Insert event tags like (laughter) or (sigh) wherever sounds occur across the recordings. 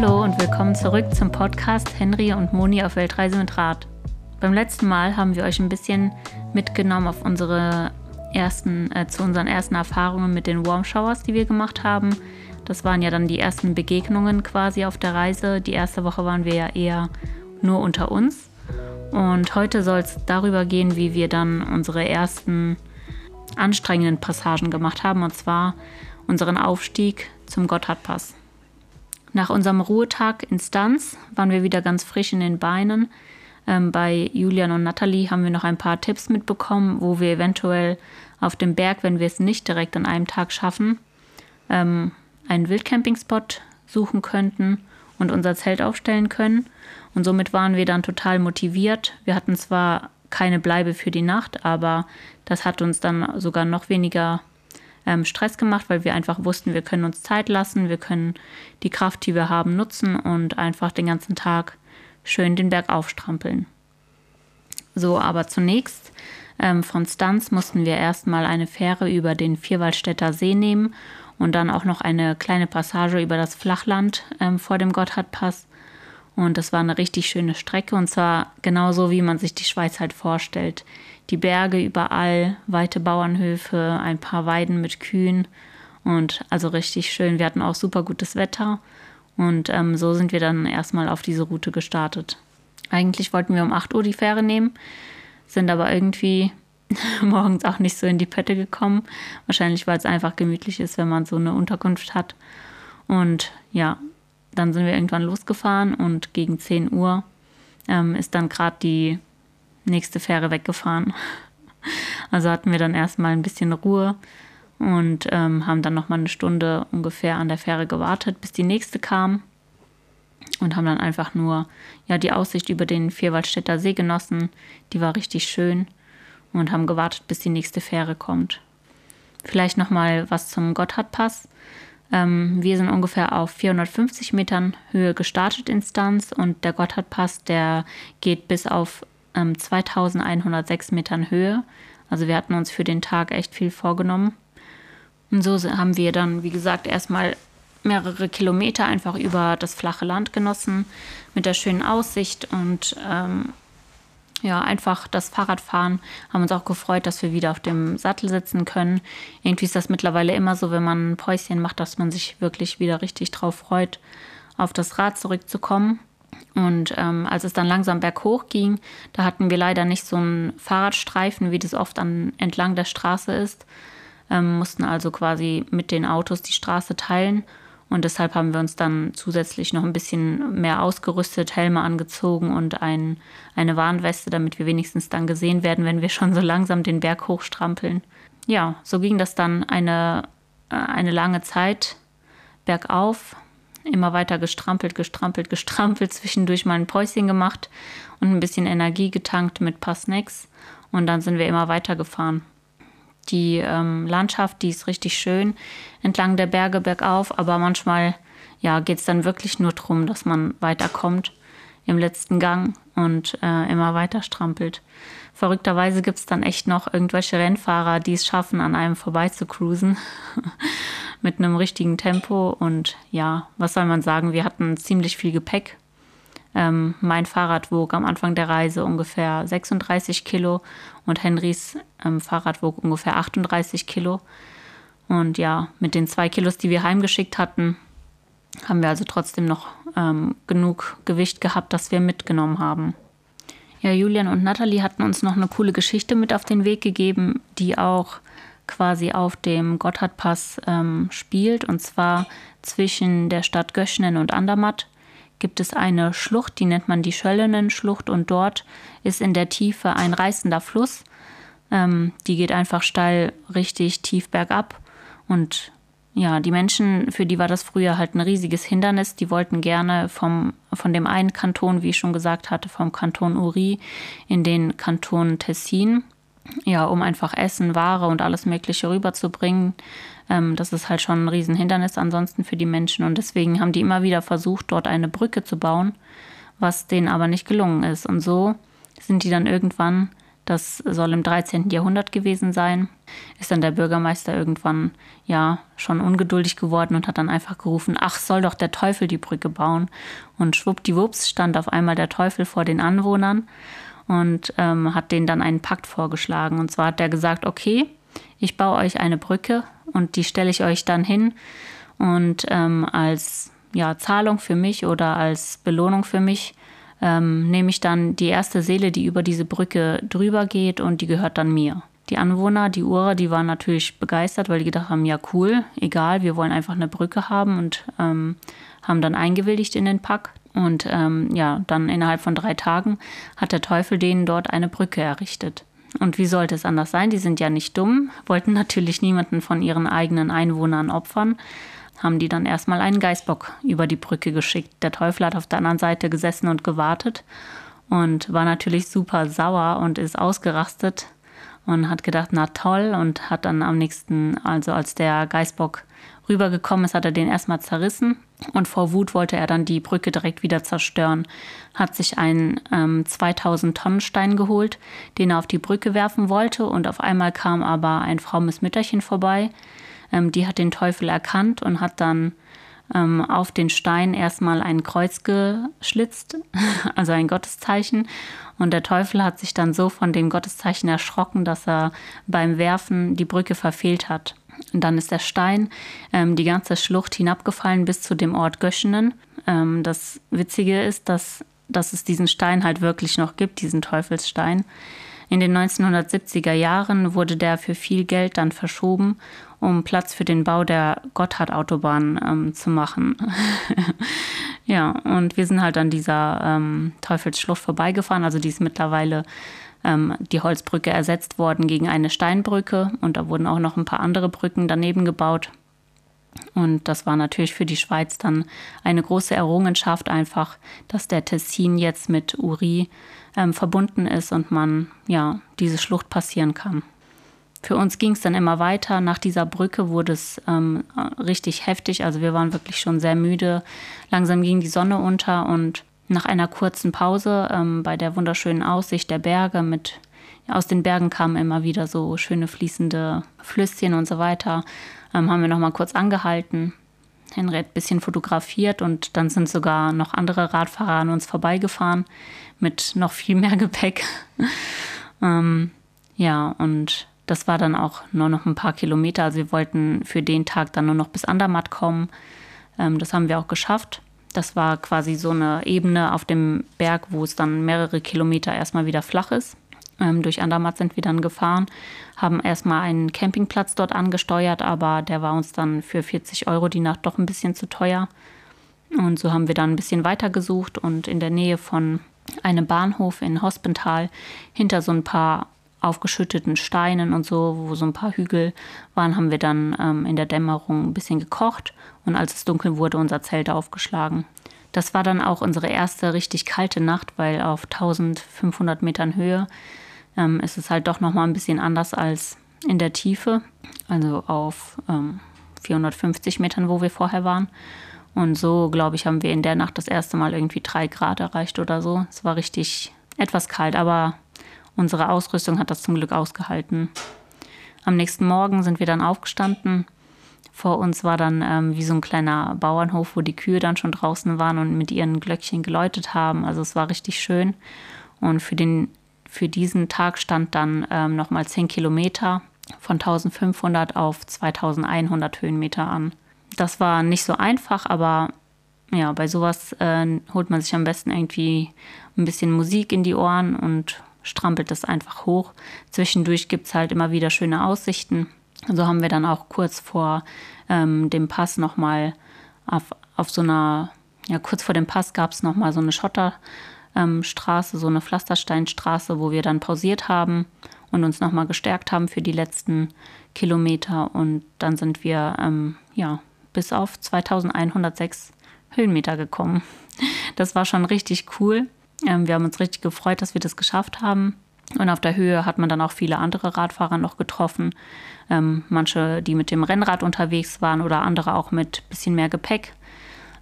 Hallo und willkommen zurück zum Podcast Henry und Moni auf Weltreise mit Rad. Beim letzten Mal haben wir euch ein bisschen mitgenommen auf unsere ersten, äh, zu unseren ersten Erfahrungen mit den Warm Showers, die wir gemacht haben. Das waren ja dann die ersten Begegnungen quasi auf der Reise. Die erste Woche waren wir ja eher nur unter uns. Und heute soll es darüber gehen, wie wir dann unsere ersten anstrengenden Passagen gemacht haben, und zwar unseren Aufstieg zum Gotthardpass. Nach unserem Ruhetag in Stanz waren wir wieder ganz frisch in den Beinen. Ähm, bei Julian und Natalie haben wir noch ein paar Tipps mitbekommen, wo wir eventuell auf dem Berg, wenn wir es nicht direkt an einem Tag schaffen, ähm, einen Wildcampingspot suchen könnten und unser Zelt aufstellen können. Und somit waren wir dann total motiviert. Wir hatten zwar keine Bleibe für die Nacht, aber das hat uns dann sogar noch weniger ähm, Stress gemacht, weil wir einfach wussten, wir können uns Zeit lassen, wir können die Kraft, die wir haben, nutzen und einfach den ganzen Tag schön den Berg aufstrampeln. So, aber zunächst ähm, von Stanz mussten wir erstmal eine Fähre über den Vierwaldstätter See nehmen und dann auch noch eine kleine Passage über das Flachland ähm, vor dem Gotthardpass. Und das war eine richtig schöne Strecke und zwar genauso, wie man sich die Schweiz halt vorstellt die Berge überall, weite Bauernhöfe, ein paar Weiden mit Kühen und also richtig schön. Wir hatten auch super gutes Wetter und ähm, so sind wir dann erstmal auf diese Route gestartet. Eigentlich wollten wir um 8 Uhr die Fähre nehmen, sind aber irgendwie (laughs) morgens auch nicht so in die Pötte gekommen. Wahrscheinlich, weil es einfach gemütlich ist, wenn man so eine Unterkunft hat. Und ja, dann sind wir irgendwann losgefahren und gegen 10 Uhr ähm, ist dann gerade die nächste Fähre weggefahren. (laughs) Also hatten wir dann erstmal ein bisschen Ruhe und ähm, haben dann noch mal eine Stunde ungefähr an der Fähre gewartet, bis die nächste kam und haben dann einfach nur ja die Aussicht über den Vierwaldstätter See genossen. Die war richtig schön und haben gewartet, bis die nächste Fähre kommt. Vielleicht noch mal was zum Gotthardpass. Ähm, wir sind ungefähr auf 450 Metern Höhe gestartet in Stanz und der Gotthardpass, der geht bis auf ähm, 2106 Metern Höhe. Also wir hatten uns für den Tag echt viel vorgenommen. Und so haben wir dann, wie gesagt, erstmal mehrere Kilometer einfach über das flache Land genossen mit der schönen Aussicht und ähm, ja, einfach das Fahrradfahren. Haben uns auch gefreut, dass wir wieder auf dem Sattel sitzen können. Irgendwie ist das mittlerweile immer so, wenn man ein Päuschen macht, dass man sich wirklich wieder richtig drauf freut, auf das Rad zurückzukommen. Und ähm, als es dann langsam berghoch ging, da hatten wir leider nicht so einen Fahrradstreifen, wie das oft an, entlang der Straße ist, ähm, mussten also quasi mit den Autos die Straße teilen. Und deshalb haben wir uns dann zusätzlich noch ein bisschen mehr ausgerüstet, Helme angezogen und ein, eine Warnweste, damit wir wenigstens dann gesehen werden, wenn wir schon so langsam den Berg hochstrampeln. Ja, so ging das dann eine, äh, eine lange Zeit bergauf immer weiter gestrampelt, gestrampelt, gestrampelt, zwischendurch mal ein Päuschen gemacht und ein bisschen Energie getankt mit ein paar Snacks und dann sind wir immer weiter gefahren. Die ähm, Landschaft, die ist richtig schön entlang der Berge bergauf, aber manchmal ja, geht es dann wirklich nur darum, dass man weiterkommt im letzten Gang und äh, immer weiter strampelt. Verrückterweise gibt es dann echt noch irgendwelche Rennfahrer, die es schaffen, an einem vorbei zu cruisen. (laughs) mit einem richtigen Tempo. Und ja, was soll man sagen, wir hatten ziemlich viel Gepäck. Ähm, mein Fahrrad wog am Anfang der Reise ungefähr 36 Kilo und Henrys ähm, Fahrrad wog ungefähr 38 Kilo. Und ja, mit den zwei Kilos, die wir heimgeschickt hatten, haben wir also trotzdem noch ähm, genug Gewicht gehabt, das wir mitgenommen haben. Ja, Julian und Natalie hatten uns noch eine coole Geschichte mit auf den Weg gegeben, die auch quasi auf dem Gotthardpass ähm, spielt. Und zwar zwischen der Stadt Göschnen und Andermatt gibt es eine Schlucht, die nennt man die Schöllenen-Schlucht. Und dort ist in der Tiefe ein reißender Fluss. Ähm, die geht einfach steil richtig tief bergab. Und ja, die Menschen, für die war das früher halt ein riesiges Hindernis. Die wollten gerne vom, von dem einen Kanton, wie ich schon gesagt hatte, vom Kanton Uri in den Kanton Tessin ja, um einfach Essen, Ware und alles Mögliche rüberzubringen. Ähm, das ist halt schon ein Riesenhindernis ansonsten für die Menschen. Und deswegen haben die immer wieder versucht, dort eine Brücke zu bauen, was denen aber nicht gelungen ist. Und so sind die dann irgendwann Das soll im 13. Jahrhundert gewesen sein. Ist dann der Bürgermeister irgendwann ja schon ungeduldig geworden und hat dann einfach gerufen, ach, soll doch der Teufel die Brücke bauen. Und schwuppdiwupps stand auf einmal der Teufel vor den Anwohnern und ähm, hat denen dann einen Pakt vorgeschlagen. Und zwar hat er gesagt, okay, ich baue euch eine Brücke und die stelle ich euch dann hin und ähm, als ja, Zahlung für mich oder als Belohnung für mich ähm, nehme ich dann die erste Seele, die über diese Brücke drüber geht und die gehört dann mir. Die Anwohner, die Urer, die waren natürlich begeistert, weil die gedacht haben, ja cool, egal, wir wollen einfach eine Brücke haben und ähm, haben dann eingewilligt in den Pakt. Und ähm, ja, dann innerhalb von drei Tagen hat der Teufel denen dort eine Brücke errichtet. Und wie sollte es anders sein? Die sind ja nicht dumm, wollten (laughs) natürlich niemanden von ihren eigenen Einwohnern opfern, haben die dann erstmal einen Geißbock über die Brücke geschickt. Der Teufel hat auf der anderen Seite gesessen und gewartet und war natürlich super sauer und ist ausgerastet und hat gedacht, na toll, und hat dann am nächsten, also als der Geißbock rübergekommen ist, hat er den erstmal zerrissen und vor Wut wollte er dann die Brücke direkt wieder zerstören. Hat sich einen ähm, 2000 Tonnen Stein geholt, den er auf die Brücke werfen wollte und auf einmal kam aber ein frommes Mütterchen vorbei. Ähm, die hat den Teufel erkannt und hat dann ähm, auf den Stein erstmal ein Kreuz geschlitzt, (laughs) also ein Gotteszeichen. Und der Teufel hat sich dann so von dem Gotteszeichen erschrocken, dass er beim Werfen die Brücke verfehlt hat. Und dann ist der Stein ähm, die ganze Schlucht hinabgefallen bis zu dem Ort Göschenen. Ähm, das Witzige ist, dass, dass es diesen Stein halt wirklich noch gibt, diesen Teufelsstein. In den 1970er Jahren wurde der für viel Geld dann verschoben, um Platz für den Bau der Gotthard-Autobahn ähm, zu machen. (laughs) ja, und wir sind halt an dieser ähm, Teufelsschlucht vorbeigefahren. Also die ist mittlerweile ähm, die Holzbrücke ersetzt worden gegen eine Steinbrücke und da wurden auch noch ein paar andere Brücken daneben gebaut. Und das war natürlich für die Schweiz dann eine große Errungenschaft, einfach, dass der Tessin jetzt mit Uri ähm, verbunden ist und man ja diese Schlucht passieren kann. Für uns ging es dann immer weiter. Nach dieser Brücke wurde es ähm, richtig heftig. Also wir waren wirklich schon sehr müde. Langsam ging die Sonne unter und nach einer kurzen Pause ähm, bei der wunderschönen Aussicht der Berge mit aus den Bergen kamen immer wieder so schöne fließende Flüsschen und so weiter. Ähm, haben wir noch mal kurz angehalten. Henry hat ein bisschen fotografiert und dann sind sogar noch andere Radfahrer an uns vorbeigefahren mit noch viel mehr (laughs) Gepäck. ähm, ja, und das war dann auch nur noch ein paar Kilometer. Also wir wollten für den Tag dann nur noch bis Andermatt kommen. Ähm, das haben wir auch geschafft. Das war quasi so eine Ebene auf dem Berg, wo es dann mehrere Kilometer erstmal wieder flach ist. Ähm, durch Andermatt sind wir dann gefahren, haben erstmal einen Campingplatz dort angesteuert, aber der war uns dann für 40 Euro die Nacht doch ein bisschen zu teuer. Und so haben wir dann ein bisschen weiter gesucht und in der Nähe von einem Bahnhof in Hospental hinter so ein paar aufgeschütteten Steinen und so, wo so ein paar Hügel waren, haben wir dann ähm, in der Dämmerung ein bisschen gekocht und als es dunkel wurde, unser Zelt aufgeschlagen. Das war dann auch unsere erste richtig kalte Nacht, weil auf 1500 Metern Höhe ähm, ist es halt doch noch mal ein bisschen anders als in der Tiefe, also auf ähm, 450 Metern, wo wir vorher waren. Und so, glaube ich, haben wir in der Nacht das erste Mal irgendwie drei Grad erreicht oder so. Es war richtig etwas kalt, aber Unsere Ausrüstung hat das zum Glück ausgehalten. Am nächsten Morgen sind wir dann aufgestanden. Vor uns war dann ähm, wie so ein kleiner Bauernhof, wo die Kühe dann schon draußen waren und mit ihren Glöckchen geläutet haben. Also es war richtig schön. Und für, den, für diesen Tag stand dann ähm, nochmal 10 Kilometer von 1500 auf 2100 Höhenmeter an. Das war nicht so einfach, aber ja, bei sowas äh, holt man sich am besten irgendwie ein bisschen Musik in die Ohren und strampelt es einfach hoch. Zwischendurch gibt es halt immer wieder schöne Aussichten. So haben wir dann auch kurz vor ähm, dem Pass nochmal auf, auf so einer, ja, kurz vor dem Pass gab es nochmal so eine Schotterstraße, ähm, so eine Pflastersteinstraße, wo wir dann pausiert haben und uns nochmal gestärkt haben für die letzten Kilometer. Und dann sind wir, ähm, ja, bis auf 2106 Höhenmeter gekommen. (laughs) Das war schon richtig cool. Ähm, wir haben uns richtig gefreut, dass wir das geschafft haben. Und auf der Höhe hat man dann auch viele andere Radfahrer noch getroffen. Ähm, manche, die mit dem Rennrad unterwegs waren oder andere auch mit ein bisschen mehr Gepäck.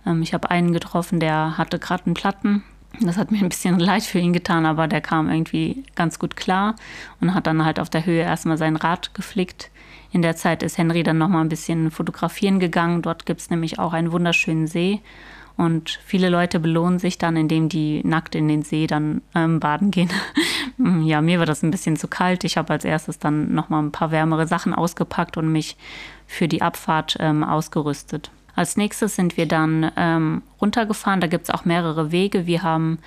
Ähm, ich habe einen getroffen, der hatte gerade einen Platten Das hat mir ein bisschen leid für ihn getan, aber der kam irgendwie ganz gut klar und hat dann halt auf der Höhe erstmal sein Rad geflickt. In der Zeit ist Henry dann nochmal ein bisschen fotografieren gegangen. Dort gibt es nämlich auch einen wunderschönen See. Und viele Leute belohnen sich dann, indem die nackt in den See dann ähm, baden gehen. (laughs) ja, mir war das ein bisschen zu kalt. Ich habe als erstes dann nochmal ein paar wärmere Sachen ausgepackt und mich für die Abfahrt ähm, ausgerüstet. Als nächstes sind wir dann ähm, runtergefahren. Da gibt es auch mehrere Wege. Wir haben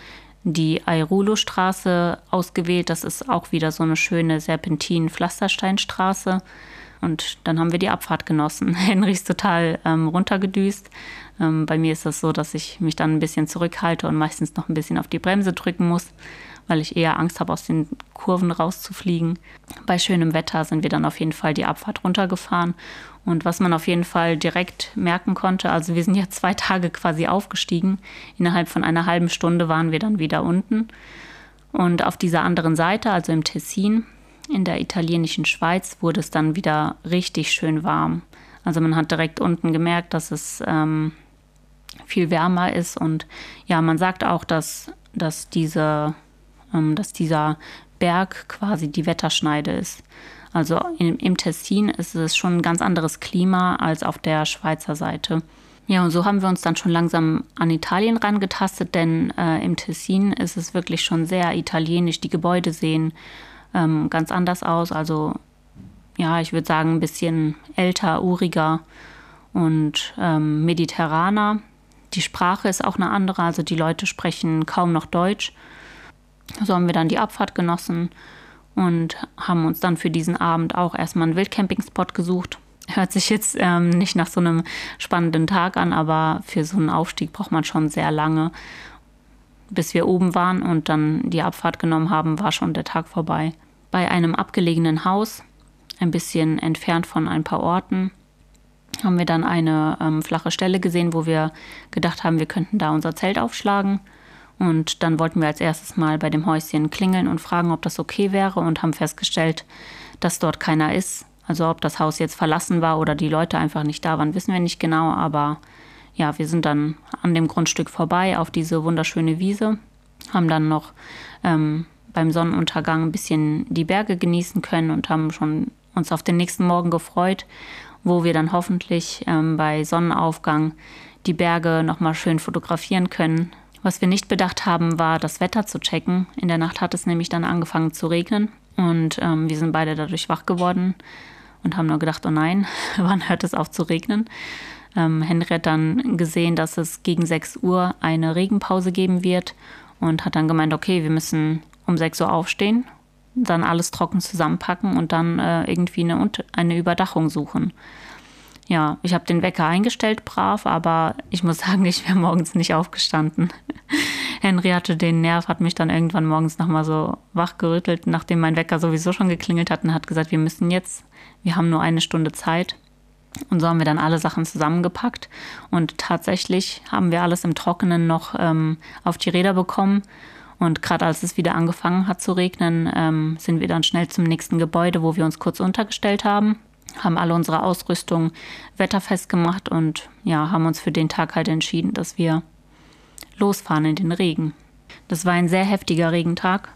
die Airulo-Straße ausgewählt. Das ist auch wieder so eine schöne Serpentin-Pflastersteinstraße. Und dann haben wir die Abfahrt genossen. (laughs) Henry ist total ähm, runtergedüst. Ähm, bei mir ist das so, dass ich mich dann ein bisschen zurückhalte und meistens noch ein bisschen auf die Bremse drücken muss, weil ich eher Angst habe, aus den Kurven rauszufliegen. Bei schönem Wetter sind wir dann auf jeden Fall die Abfahrt runtergefahren. Und was man auf jeden Fall direkt merken konnte, also wir sind ja zwei Tage quasi aufgestiegen. Innerhalb von einer halben Stunde waren wir dann wieder unten. Und auf dieser anderen Seite, also im Tessin, in der italienischen Schweiz wurde es dann wieder richtig schön warm. Also man hat direkt unten gemerkt, dass es ähm, viel wärmer ist und ja, man sagt auch, dass, dass, diese, dass dieser Berg quasi die Wetterschneide ist. Also im, im Tessin ist es schon ein ganz anderes Klima als auf der Schweizer Seite. Ja, und so haben wir uns dann schon langsam an Italien rangetastet, denn äh, im Tessin ist es wirklich schon sehr italienisch. Die Gebäude sehen ähm, ganz anders aus. Also ja, ich würde sagen, ein bisschen älter, uriger und ähm, mediterraner. Die Sprache ist auch eine andere, also die Leute sprechen kaum noch Deutsch. So haben wir dann die Abfahrt genossen und haben uns dann für diesen Abend auch erstmal einen Wildcampingspot gesucht. Hört sich jetzt ähm, nicht nach so einem spannenden Tag an, aber für so einen Aufstieg braucht man schon sehr lange bis wir oben waren und dann die Abfahrt genommen haben, war schon der Tag vorbei. Bei einem abgelegenen Haus, ein bisschen entfernt von ein paar Orten, haben wir dann eine ähm, flache Stelle gesehen, wo wir gedacht haben, wir könnten da unser Zelt aufschlagen. Und dann wollten wir als erstes mal bei dem Häuschen klingeln und fragen, ob das okay wäre und haben festgestellt, dass dort keiner ist. Also ob das Haus jetzt verlassen war oder die Leute einfach nicht da waren, wissen wir nicht genau, aber ja, wir sind dann an dem Grundstück vorbei auf diese wunderschöne Wiese, haben dann noch ähm, beim Sonnenuntergang ein bisschen die Berge genießen können und haben schon uns auf den nächsten Morgen gefreut, wo wir dann hoffentlich ähm, bei Sonnenaufgang die Berge nochmal schön fotografieren können. Was wir nicht bedacht haben, war das Wetter zu checken. In der Nacht hat es nämlich dann angefangen zu regnen und ähm, wir sind beide dadurch wach geworden und haben nur gedacht, oh nein, (laughs) wann hört es auf zu regnen? Ähm, Henry hat dann gesehen, dass es gegen 6 Uhr eine Regenpause geben wird und hat dann gemeint, okay, wir müssen um 6 Uhr aufstehen, dann alles trocken zusammenpacken und dann äh, irgendwie eine, eine Überdachung suchen. Ja, ich habe den Wecker eingestellt, brav, aber ich muss (laughs) sagen, ich wäre morgens nicht aufgestanden. (laughs) Henry hatte den Nerv, hat mich dann irgendwann morgens nochmal so wachgerüttelt, nachdem mein Wecker sowieso schon geklingelt hat und hat gesagt, wir müssen jetzt, wir haben nur eine Stunde Zeit. Und so haben wir dann alle Sachen zusammengepackt und tatsächlich haben wir alles im Trockenen noch ähm, auf die Räder bekommen. Und gerade als es wieder angefangen hat zu regnen, ähm, sind wir dann schnell zum nächsten Gebäude, wo wir uns kurz untergestellt haben, haben alle unsere Ausrüstung wetterfest gemacht und ja, haben uns für den Tag halt entschieden, dass wir losfahren in den Regen. Das war ein sehr heftiger Regentag.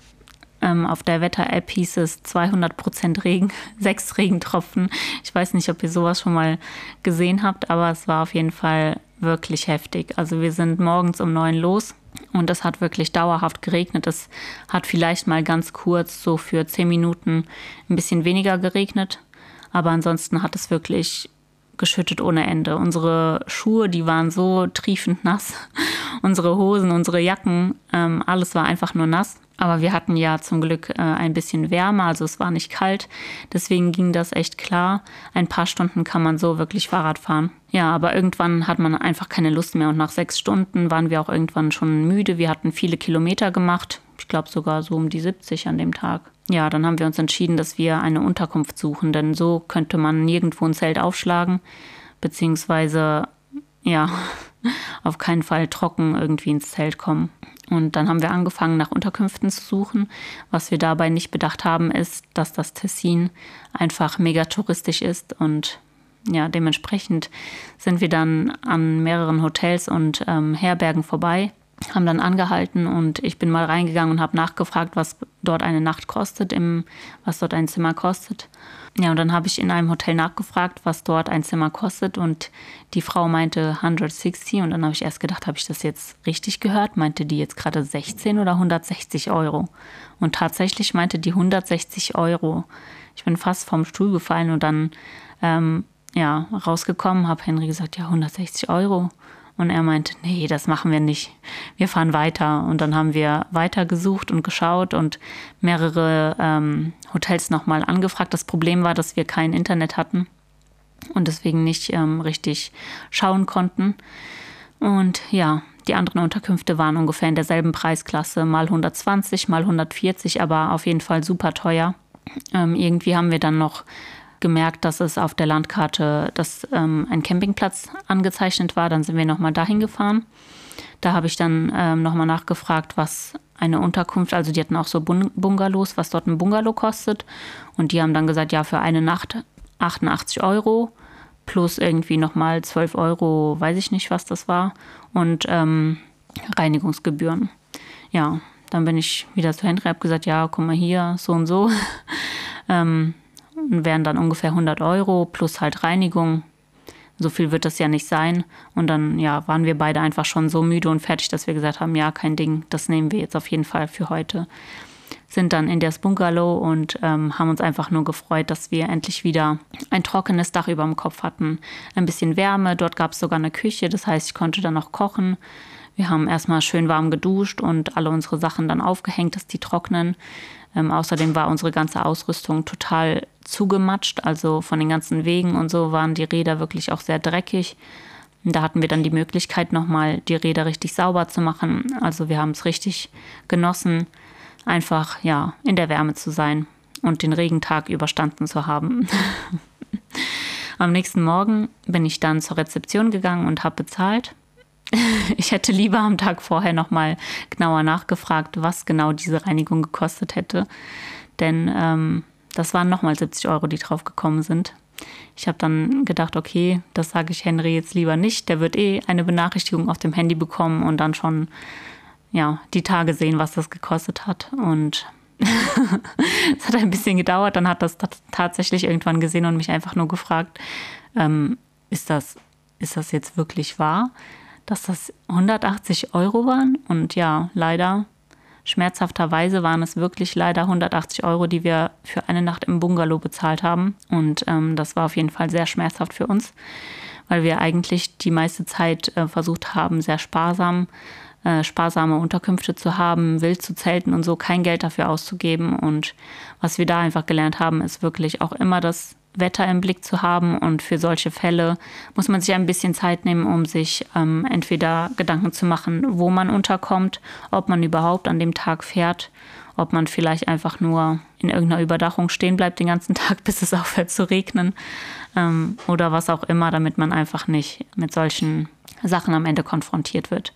Ähm, auf der Wetter-App hieß es 200% Regen, (laughs) sechs Regentropfen. Ich weiß nicht, ob ihr sowas schon mal gesehen habt, aber es war auf jeden Fall wirklich heftig. Also wir sind morgens um neun los und es hat wirklich dauerhaft geregnet. Es hat vielleicht mal ganz kurz so für zehn Minuten ein bisschen weniger geregnet, aber ansonsten hat es wirklich geschüttet ohne Ende. Unsere Schuhe, die waren so triefend nass. (laughs) Unsere Hosen, unsere Jacken, ähm, alles war einfach nur nass. Aber wir hatten ja zum Glück äh, ein bisschen Wärme, also es war nicht kalt. Deswegen ging das echt klar. Ein paar Stunden kann man so wirklich Fahrrad fahren. Ja, aber irgendwann hat man einfach keine Lust mehr und nach sechs Stunden waren wir auch irgendwann schon müde. Wir hatten viele Kilometer gemacht. Ich glaube sogar so um die 70 an dem Tag. Ja, dann haben wir uns entschieden, dass wir eine Unterkunft suchen, denn so könnte man nirgendwo ein Zelt aufschlagen, beziehungsweise ja, (laughs) auf keinen Fall trocken irgendwie ins Zelt kommen. Und dann haben wir angefangen, nach Unterkünften zu suchen. Was wir dabei nicht bedacht haben, ist, dass das Tessin einfach mega touristisch ist und ja, dementsprechend sind wir dann an mehreren Hotels und ähm, Herbergen vorbei haben dann angehalten und ich bin mal reingegangen und habe nachgefragt, was dort eine Nacht kostet, im, was dort ein Zimmer kostet. Ja, und dann habe ich in einem Hotel nachgefragt, was dort ein Zimmer kostet und die Frau meinte 160 und dann habe ich erst gedacht, habe ich das jetzt richtig gehört? Meinte die jetzt gerade 16 oder 160 Euro? Und tatsächlich meinte die 160 Euro. Ich bin fast vom Stuhl gefallen und dann ähm, ja rausgekommen, habe Henry gesagt, ja 160 Euro. Und er meinte, nee, das machen wir nicht. Wir fahren weiter. Und dann haben wir weiter gesucht und geschaut und mehrere ähm, Hotels nochmal angefragt. Das Problem war, dass wir kein Internet hatten und deswegen nicht ähm, richtig schauen konnten. Und ja, die anderen Unterkünfte waren ungefähr in derselben Preisklasse, mal 120, mal 140, aber auf jeden Fall super teuer. Ähm, irgendwie haben wir dann noch gemerkt, dass es auf der Landkarte dass, ähm, ein Campingplatz angezeichnet war. Dann sind wir nochmal dahin gefahren. Da habe ich dann ähm, nochmal nachgefragt, was eine Unterkunft, also die hatten auch so Bungalows, was dort ein Bungalow kostet. Und die haben dann gesagt, ja, für eine Nacht 88 Euro plus irgendwie nochmal 12 Euro, weiß ich nicht, was das war. Und ähm, Reinigungsgebühren. Ja, dann bin ich wieder zu Henry, habe gesagt, ja, guck mal hier, so und so. (laughs) ähm, wären dann ungefähr 100 Euro plus halt Reinigung. So viel wird das ja nicht sein. Und dann ja, waren wir beide einfach schon so müde und fertig, dass wir gesagt haben, ja, kein Ding, das nehmen wir jetzt auf jeden Fall für heute. Sind dann in das Bungalow und ähm, haben uns einfach nur gefreut, dass wir endlich wieder ein trockenes Dach über dem Kopf hatten. Ein bisschen Wärme, dort gab es sogar eine Küche, das heißt, ich konnte dann noch kochen. Wir haben erstmal schön warm geduscht und alle unsere Sachen dann aufgehängt, dass die trocknen. Ähm, außerdem war unsere ganze Ausrüstung total zugematscht, also von den ganzen Wegen und so waren die Räder wirklich auch sehr dreckig. Da hatten wir dann die Möglichkeit, nochmal die Räder richtig sauber zu machen. Also wir haben es richtig genossen, einfach ja in der Wärme zu sein und den Regentag überstanden zu haben. (laughs) Am nächsten Morgen bin ich dann zur Rezeption gegangen und habe bezahlt. (laughs) Ich hätte lieber am Tag vorher nochmal genauer nachgefragt, was genau diese Reinigung gekostet hätte. Denn ähm, das waren nochmal 70 Euro, die drauf gekommen sind. Ich habe dann gedacht, okay, das sage ich Henry jetzt lieber nicht. Der wird eh eine Benachrichtigung auf dem Handy bekommen und dann schon ja, die Tage sehen, was das gekostet hat. Und (laughs) es hat ein bisschen gedauert. Dann hat das tatsächlich irgendwann gesehen und mich einfach nur gefragt, ähm, ist, das, ist das jetzt wirklich wahr? dass das 180 Euro waren. Und ja, leider, schmerzhafterweise waren es wirklich leider 180 Euro, die wir für eine Nacht im Bungalow bezahlt haben. Und ähm, das war auf jeden Fall sehr schmerzhaft für uns, weil wir eigentlich die meiste Zeit äh, versucht haben, sehr sparsam äh, sparsame Unterkünfte zu haben, wild zu zelten und so, kein Geld dafür auszugeben. Und was wir da einfach gelernt haben, ist wirklich auch immer das Wetter im Blick zu haben. Und für solche Fälle muss man sich ein bisschen Zeit nehmen, um sich ähm, entweder Gedanken zu machen, wo man unterkommt, ob man überhaupt an dem Tag fährt, ob man vielleicht einfach nur in irgendeiner Überdachung stehen bleibt den ganzen (laughs) Tag, bis es aufhört zu regnen ähm, oder was auch immer, damit man einfach nicht mit solchen Sachen am Ende konfrontiert wird.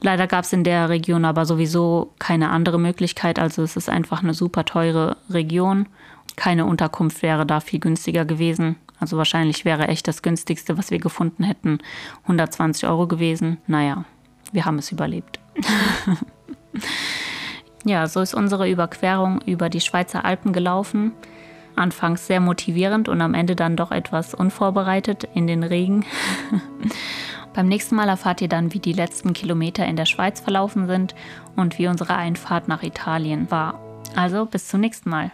Leider gab es in der Region aber sowieso keine andere Möglichkeit. Also es ist einfach eine super teure Region keine Unterkunft wäre da viel günstiger gewesen. Also wahrscheinlich wäre echt das günstigste, was wir gefunden hätten, 120 Euro gewesen. Naja, wir haben es überlebt. (laughs) ja, so ist unsere Überquerung über die Schweizer Alpen gelaufen. Anfangs sehr motivierend und am Ende dann doch etwas unvorbereitet in den Regen. (laughs) Beim nächsten Mal erfahrt ihr dann, wie die letzten Kilometer in der Schweiz verlaufen sind und wie unsere Einfahrt nach Italien war. Also bis zum nächsten Mal.